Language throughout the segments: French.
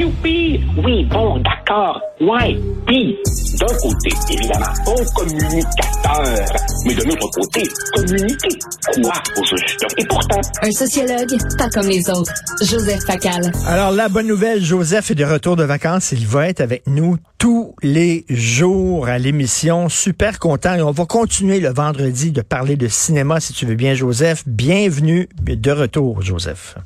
youpi! Oui, bon, d'accord. Ouais. Puis, d'un côté, évidemment, bon communicateur. Mais de l'autre côté, communiquer quoi au juste? Et pourtant... Un sociologue, pas comme les autres. Joseph Facal. Alors, la bonne nouvelle, Joseph est de retour de vacances. Il va être avec nous tous les jours à l'émission. Super content. Et on va continuer le vendredi de parler de cinéma, si tu veux bien, Joseph. Bienvenue de retour, Joseph.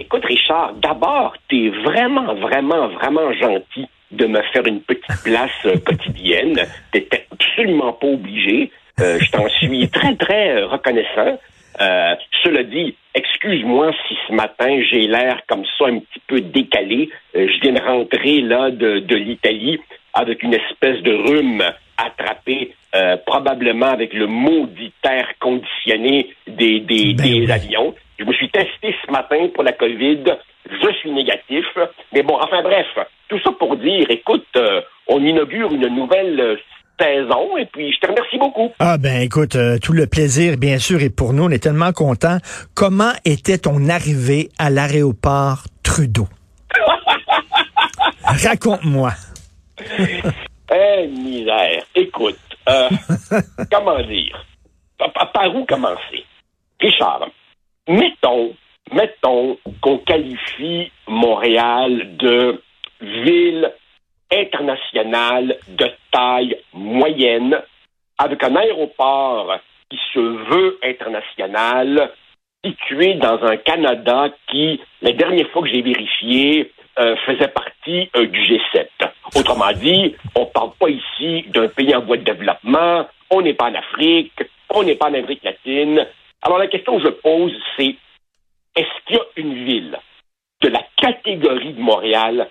Écoute, Richard, d'abord, t'es vraiment, vraiment, vraiment gentil de me faire une petite place euh, quotidienne. T'étais absolument pas obligé. Euh, je t'en suis très, très euh, reconnaissant. Euh, cela dit, excuse-moi si ce matin j'ai l'air comme ça un petit peu décalé. Euh, je viens de rentrer là de, de l'Italie avec une espèce de rhume attrapé euh, probablement avec le maudit air conditionné des, des, Ben des oui. avions. Suis testé ce matin pour la COVID. Je suis négatif. Mais bon, enfin bref, tout ça pour dire, écoute, euh, on inaugure une nouvelle euh, saison et puis je te remercie beaucoup. Ah ben écoute, euh, tout le plaisir, bien sûr, est pour nous. On est tellement contents. Comment était ton arrivée à l'aéroport Trudeau? Raconte-moi. Eh, misère. Écoute, euh, comment dire? Par où commencer? Richard, mettons, mettons qu'on qualifie Montréal de ville internationale de taille moyenne avec un aéroport qui se veut international situé dans un Canada qui, la dernière fois que j'ai vérifié, euh, faisait partie euh, du G7. Autrement dit, on parle pas ici d'un pays en voie de développement, on n'est pas en Afrique, on n'est pas en Amérique latine. Alors la question que je pose, c'est est-ce qu'il y a une ville de la catégorie de Montréal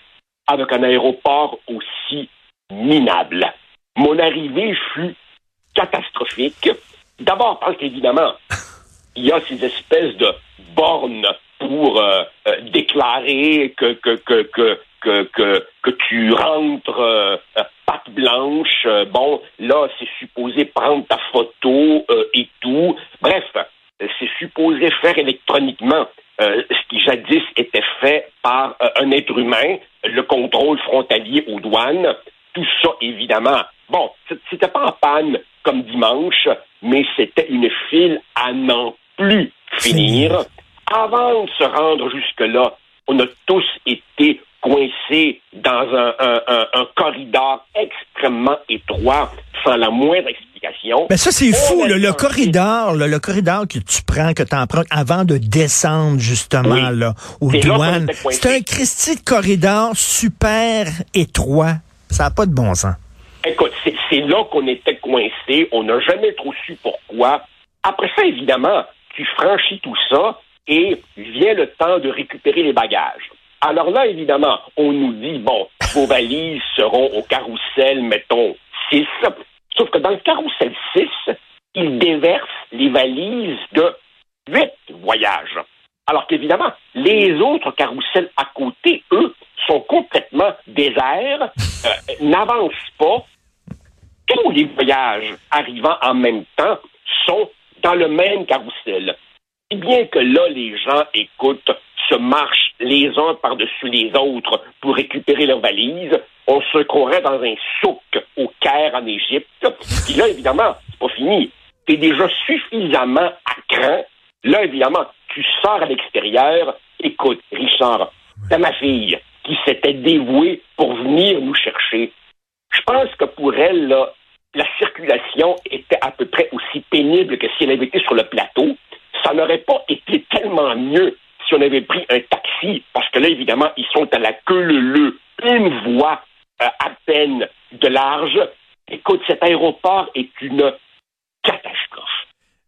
avec un aéroport aussi minable? Mon arrivée fut catastrophique. D'abord parce qu'évidemment, il y a ces espèces de bornes pour euh, euh, déclarer que que que que que que, que tu rentres euh, patte blanche. Bon, là, c'est supposé prendre ta photo euh, et tout. Bref, c'est supposé faire électroniquement euh, ce qui jadis était fait par euh, un être humain, le contrôle frontalier aux douanes. Tout ça, évidemment. Bon, c'était pas en panne comme dimanche, mais c'était une file à n'en plus finir. Avant de se rendre jusque-là, on a tous été coincés dans un, un- un- un corridor extrêmement étroit, sans la moindre explication. Ben ça, c'est fou, le corridor, le corridor que tu prends, que tu empruntes avant de descendre, justement, Oui. là, aux douanes. C'est un Christy de corridor super étroit. Ça n'a pas de bon sens. Écoute, c'est c'est là qu'on était coincé. On n'a jamais trop su pourquoi. Après ça, évidemment, tu franchis tout ça et vient le temps de récupérer les bagages. Alors là, évidemment, on nous dit, bon, vos valises seront au carrousel, mettons, 6. Sauf que dans le carrousel 6, ils déversent les valises de 8 voyages. Alors qu'évidemment, les autres carrousels à côté, eux, sont complètement déserts, euh, n'avancent pas. Tous les voyages arrivant en même temps sont dans le même carrousel. Si bien que là, les gens écoutent, se marchent les uns par-dessus les autres pour récupérer leurs valises. On se croirait dans un souk au Caire en Égypte. Puis là, évidemment, c'est pas fini. T'es déjà suffisamment à cran. Là, évidemment, tu sors à l'extérieur. Écoute, Richard, t'as ma fille qui s'était dévouée pour venir nous chercher. Je pense que pour elle, la circulation était à peu près aussi pénible que si elle avait été sur le plateau. Ça n'aurait pas été tellement mieux si on avait pris un taxi, parce que là, évidemment, ils sont à la queue leu une voie euh, à peine de large. Écoute, cet aéroport est une catastrophe.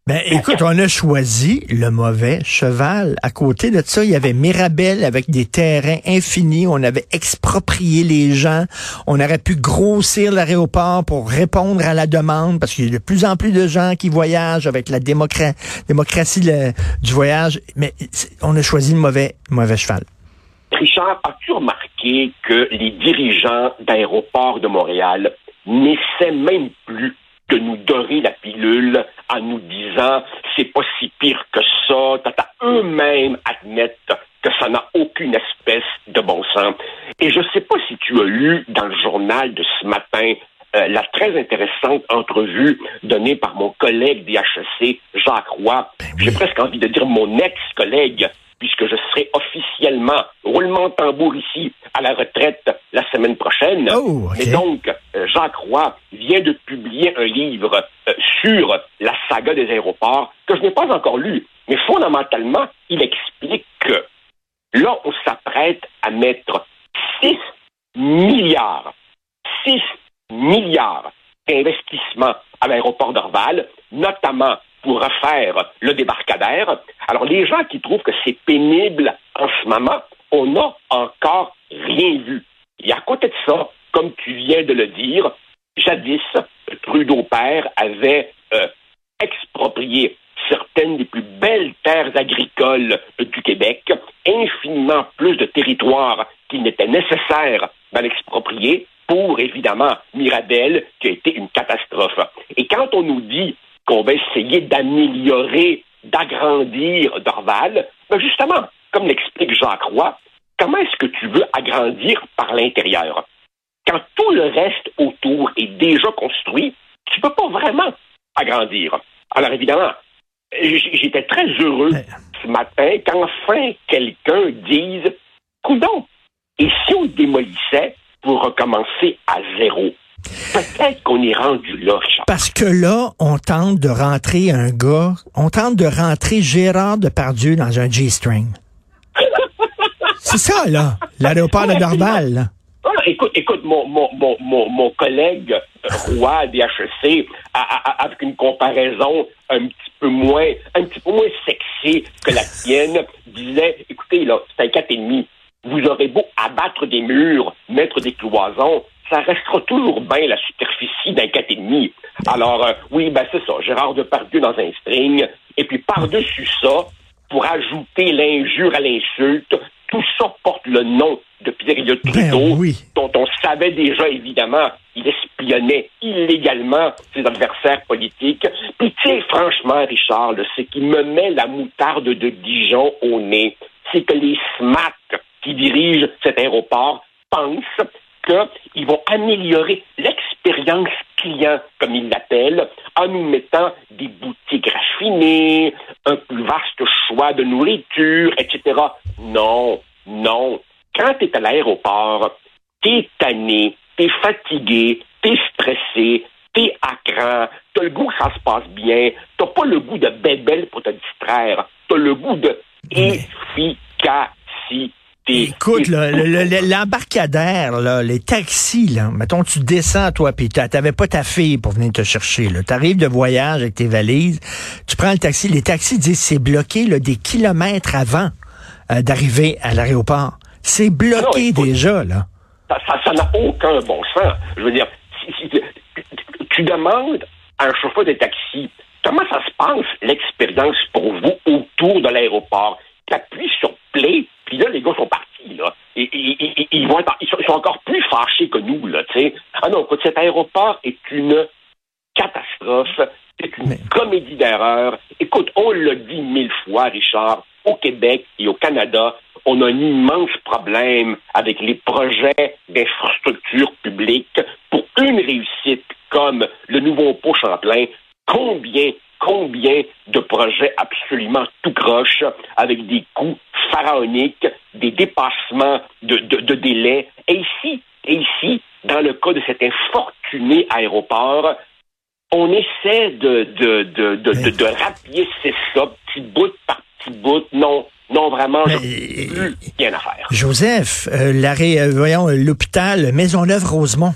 Ben, écoute, on a choisi le mauvais cheval. À côté de ça, il y avait Mirabel avec des terrains infinis. On avait exproprié les gens. On aurait pu grossir l'aéroport pour répondre à la demande parce qu'il y a de plus en plus de gens qui voyagent avec la démocra- démocratie le- du voyage. Mais on a choisi le mauvais, mauvais cheval. Richard, as-tu remarqué que les dirigeants d'aéroports de Montréal n'essaient même plus de nous dorer la pilule si pire que ça, n'a aucune espèce de bon sens. Et je ne sais pas si tu as lu dans le journal de ce matin euh, la très intéressante entrevue donnée par mon collègue d'IHEC, Jacques Roy. Ben J'ai presque envie de dire mon ex-collègue, puisque je serai officiellement, roulement de tambour ici, à la retraite la semaine prochaine. Oh, ok. Mais donc, euh, Jacques Roy vient de publier un livre euh, sur la saga des aéroports que je n'ai pas encore lu. Mais fondamentalement, il explique que là, on s'apprête à mettre 6 milliards, 6 milliards d'investissements à l'aéroport d'Orval, notamment pour refaire le débarcadère. Alors, les gens qui trouvent que c'est pénible en ce moment, on n'a encore rien vu. Et à côté de ça, comme tu viens de le dire, jadis, Trudeau père avait euh, exproprié belles terres agricoles du Québec, infiniment plus de territoires qu'il n'était nécessaire d'en exproprier pour, évidemment, Mirabel, qui a été une catastrophe. Et quand on nous dit qu'on va essayer d'améliorer, d'agrandir Dorval, ben justement, comme l'explique Jacques Roy, comment est-ce que tu veux agrandir par l'intérieur? Quand tout le reste autour est déjà construit, tu peux pas vraiment agrandir. Alors évidemment, j'étais très heureux ce matin qu'enfin quelqu'un dise, coudon, et si on démolissait pour recommencer à zéro? Peut-être qu'on est rendu là. Parce que là, on tente de rentrer un gars, on tente de rentrer Gérard Depardieu dans un G-string. C'est ça, là, l'aéroport de Dorval. Ah, écoute, écoute, mon, mon, mon, mon, collègue euh, a- a- a- avec une comparaison un petit peu moins, un petit peu moins sexy que la tienne, disait, écoutez, là, c'est un quatre et demi. Vous aurez beau abattre des murs, mettre des cloisons, ça restera toujours bien la superficie d'un quatre et demi. Alors, euh, oui, ben c'est ça, Gérard Depardieu dans un string, et puis par-dessus ça, pour ajouter l'injure à l'insulte, tout ça porte le nom de Pierre-Éliott Ben Trudeau, oui. dont on savait déjà, évidemment, il espionnait illégalement ses adversaires politiques. Puis, tu sais, franchement, Richard, ce qui me met la moutarde de Dijon au nez, c'est que les SMAT qui dirigent cet aéroport pensent qu'ils vont améliorer l'expérience client, comme ils l'appellent, en nous mettant des boutiques raffinées, un plus vaste choix de nourriture, etc. Non, non. Tu es à l'aéroport, t'es tanné, t'es fatigué, t'es stressé, t'es à cran, t'as le goût que ça se passe bien, t'as pas le goût de bébelle pour te distraire, t'as le goût de efficacité. Écoute, le- le- le- l'embarcadère, là, les taxis, là, mettons, tu descends, toi, puis t'a- t'avais pas ta fille pour venir te chercher, là. T'arrives de voyage avec tes valises, tu prends le taxi, les taxis disent c'est bloqué, là, des kilomètres avant euh, d'arriver à l'aéroport. C'est bloqué Non, écoute, déjà, là. Ça n'a aucun bon sens. Je veux dire, si- si- tu- demandes à un chauffeur de taxi comment ça se passe, l'expérience pour vous autour de l'aéroport? Tu appuies sur play, puis là, les gars sont partis, là. Et, et- et- et- ils, vont être- ils sont, ils sont encore plus fâchés que nous, là, tu sais. Ah non, écoute, cet aéroport est une catastrophe. C'est une Mais- comédie d'erreur. Écoute, on l'a dit mille fois, Richard, au Québec et au Canada, on a un immense problème avec les projets d'infrastructures publiques pour une réussite comme le nouveau pont Champlain. Combien, combien de projets absolument tout croche avec des coûts pharaoniques, des dépassements de, de, de délais. Et ici, et ici, dans le cas de cet infortuné aéroport, on essaie de, de, de, de, de, de rapiécer ça, petit bout par petit bout. Non, non, vraiment, je plus rien à faire. Joseph, euh, l'arrêt, euh, voyons, euh, l'hôpital Maisonneuve-Rosemont.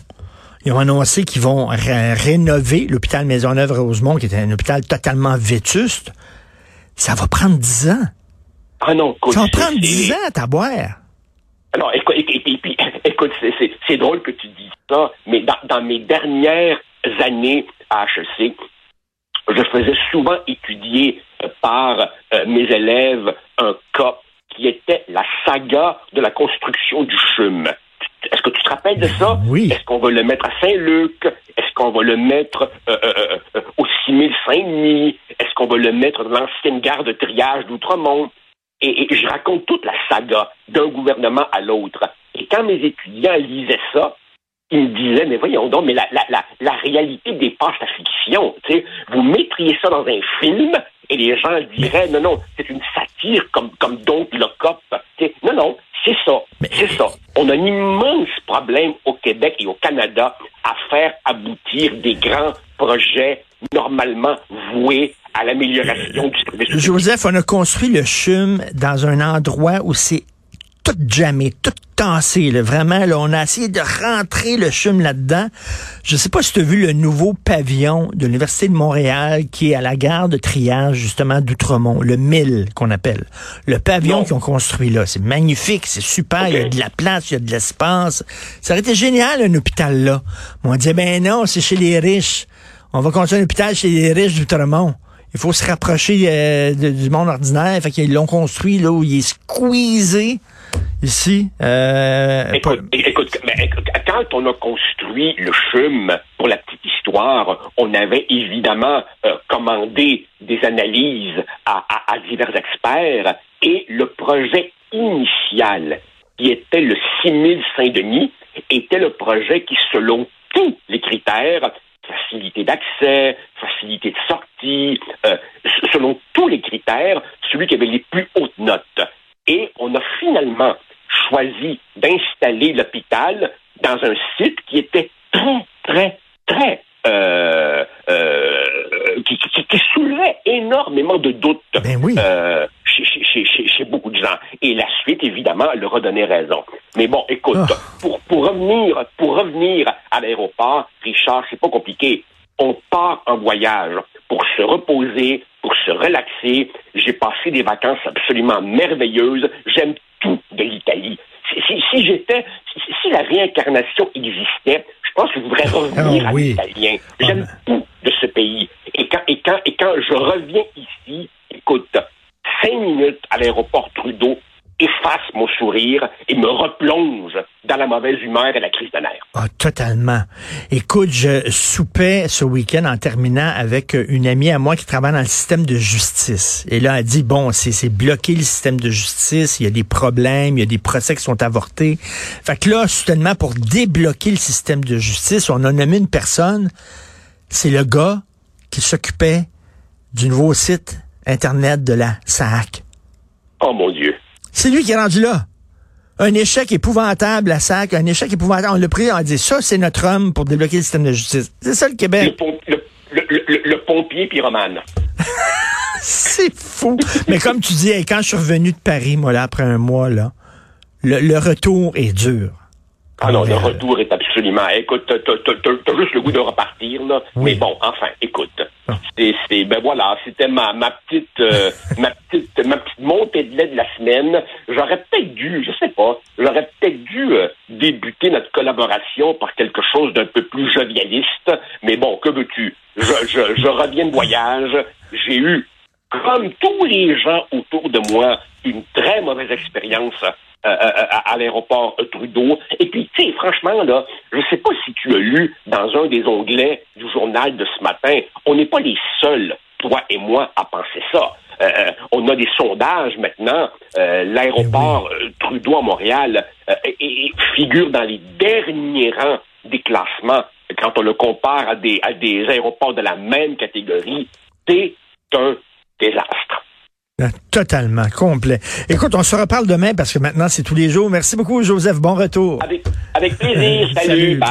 Ils ont annoncé qu'ils vont ré- rénover l'hôpital Maisonneuve-Rosemont, qui est un hôpital totalement vétuste. Ça va prendre 10 ans. Ah non, écoute, Ça va prendre c'est- 10 ans à t'aboire. Non, écoute, écoute, c'est- drôle que tu dises ça, mais dans, dans mes dernières années à HEC, je faisais souvent étudier euh, par euh, mes élèves un cas qui était la saga de la construction du CHUM. Est-ce que tu te rappelles de ça? Oui. Est-ce qu'on va le mettre à Saint-Luc? Est-ce qu'on va le mettre euh, euh, euh, euh, au 6000 Saint-Denis? Est-ce qu'on va le mettre dans l'ancienne gare de triage d'Outremont? et, je raconte toute la saga d'un gouvernement à l'autre. Et quand mes étudiants lisaient ça, ils me disaient, mais voyons donc, mais la, la, la, la réalité dépasse la fiction. sais, Vous mettriez ça dans un film et les gens diraient, non, non, c'est une satire comme, comme Don't Look Up. non, non, c'est ça. C'est ça. On a un immense problème au Québec et au Canada à faire aboutir des grands projets normalement voués à l'amélioration du service. Joseph, on a construit le CHUM dans un endroit où c'est tout jamais, tout tassé. Là. Vraiment, là, on a essayé de rentrer le chum là-dedans. Je sais pas si tu as vu le nouveau pavillon de l'Université de Montréal qui est à la gare de triage, justement, d'Outremont, le 1000 qu'on appelle. Le pavillon qu'ils ont construit là, c'est magnifique, c'est super, il y a de la place, il y a de l'espace. Ça aurait été génial, un hôpital là. Mais on disait, ben non, c'est chez les riches. On va construire un hôpital chez les riches d'Outremont. Il faut se rapprocher euh, du monde ordinaire. Fait qu'ils l'ont construit là où il est squeezé ici. Euh, écoute, écoute, quand on a construit le CHUM, pour la petite histoire, on avait évidemment euh, commandé des analyses à, à, divers experts et le projet initial, qui était le 6000 Saint-Denis, était le projet qui, selon tous les critères, facilité d'accès, facilité de sortie, euh, selon tous les critères, celui qui avait les plus hautes notes. Et on a finalement choisi d'installer l'hôpital dans un site qui était très, très, très euh, euh, qui, qui, soulevait énormément de doutes ben euh, chez, chez, chez, chez, beaucoup de gens. Et la suite, évidemment, leur a donné raison. Mais bon, écoute, ah. pour, pour revenir pour revenir à l'aéroport, Richard, c'est pas compliqué. On part en voyage pour se reposer, pour se relaxer. J'ai passé des vacances absolument merveilleuses. J'aime Si, j'étais, si, la réincarnation existait, je pense que je voudrais revenir ah à l'italien. J'aime ah. tout de ce pays. Et quand, et quand, et quand je reviens ici, écoute, cinq minutes à l'aéroport Trudeau, efface mon sourire et me replonge dans la mauvaise humeur et la crise de nerfs. Ah, totalement. Écoute, je soupais ce week-end en terminant avec une amie à moi qui travaille dans le système de justice. Et là, elle dit, bon, c'est bloqué le système de justice, il y a des problèmes, il y a des procès qui sont avortés. Fait que là, soudainement, pour débloquer le système de justice, on a nommé une personne, c'est le gars qui s'occupait du nouveau site Internet de la SAC. Oh mon Dieu. C'est lui qui est rendu là. Un échec épouvantable à SAC, un échec épouvantable. On l'a pris, on a dit ça, c'est notre homme pour débloquer le système de justice. C'est ça le Québec. Le, pompier pyromane. c'est fou. Mais comme tu dis, quand je suis revenu de Paris, moi, là, après un mois, là, le retour est dur. Ah non, le retour est absolument. Écoute, t'as juste le goût de repartir, là. Mais bon, enfin, écoute. Ah. C'est, ben voilà, c'était ma, ma petite, euh, ma de la semaine. J'aurais peut-être dû, je sais pas, j'aurais peut-être dû euh, débuter notre collaboration par quelque chose d'un peu plus jovialiste. Mais bon, que veux-tu? Je reviens de voyage. J'ai eu, comme tous les gens autour de moi, une très mauvaise expérience euh, euh, à, l'aéroport Trudeau. Et puis, tu sais, franchement, là, je sais pas si tu as lu dans un des onglets du journal de ce matin, on n'est pas les seuls, toi et moi, à penser ça. Euh, on a des sondages maintenant. L'aéroport eh Trudeau à Montréal figure dans les derniers rangs des classements quand on le compare à des, à des aéroports de la même catégorie. C'est un désastre. Ah, totalement, complet. Écoute, on se reparle demain parce que maintenant c'est tous les jours. Merci beaucoup, Joseph. Bon retour. Avec, avec plaisir. Salut.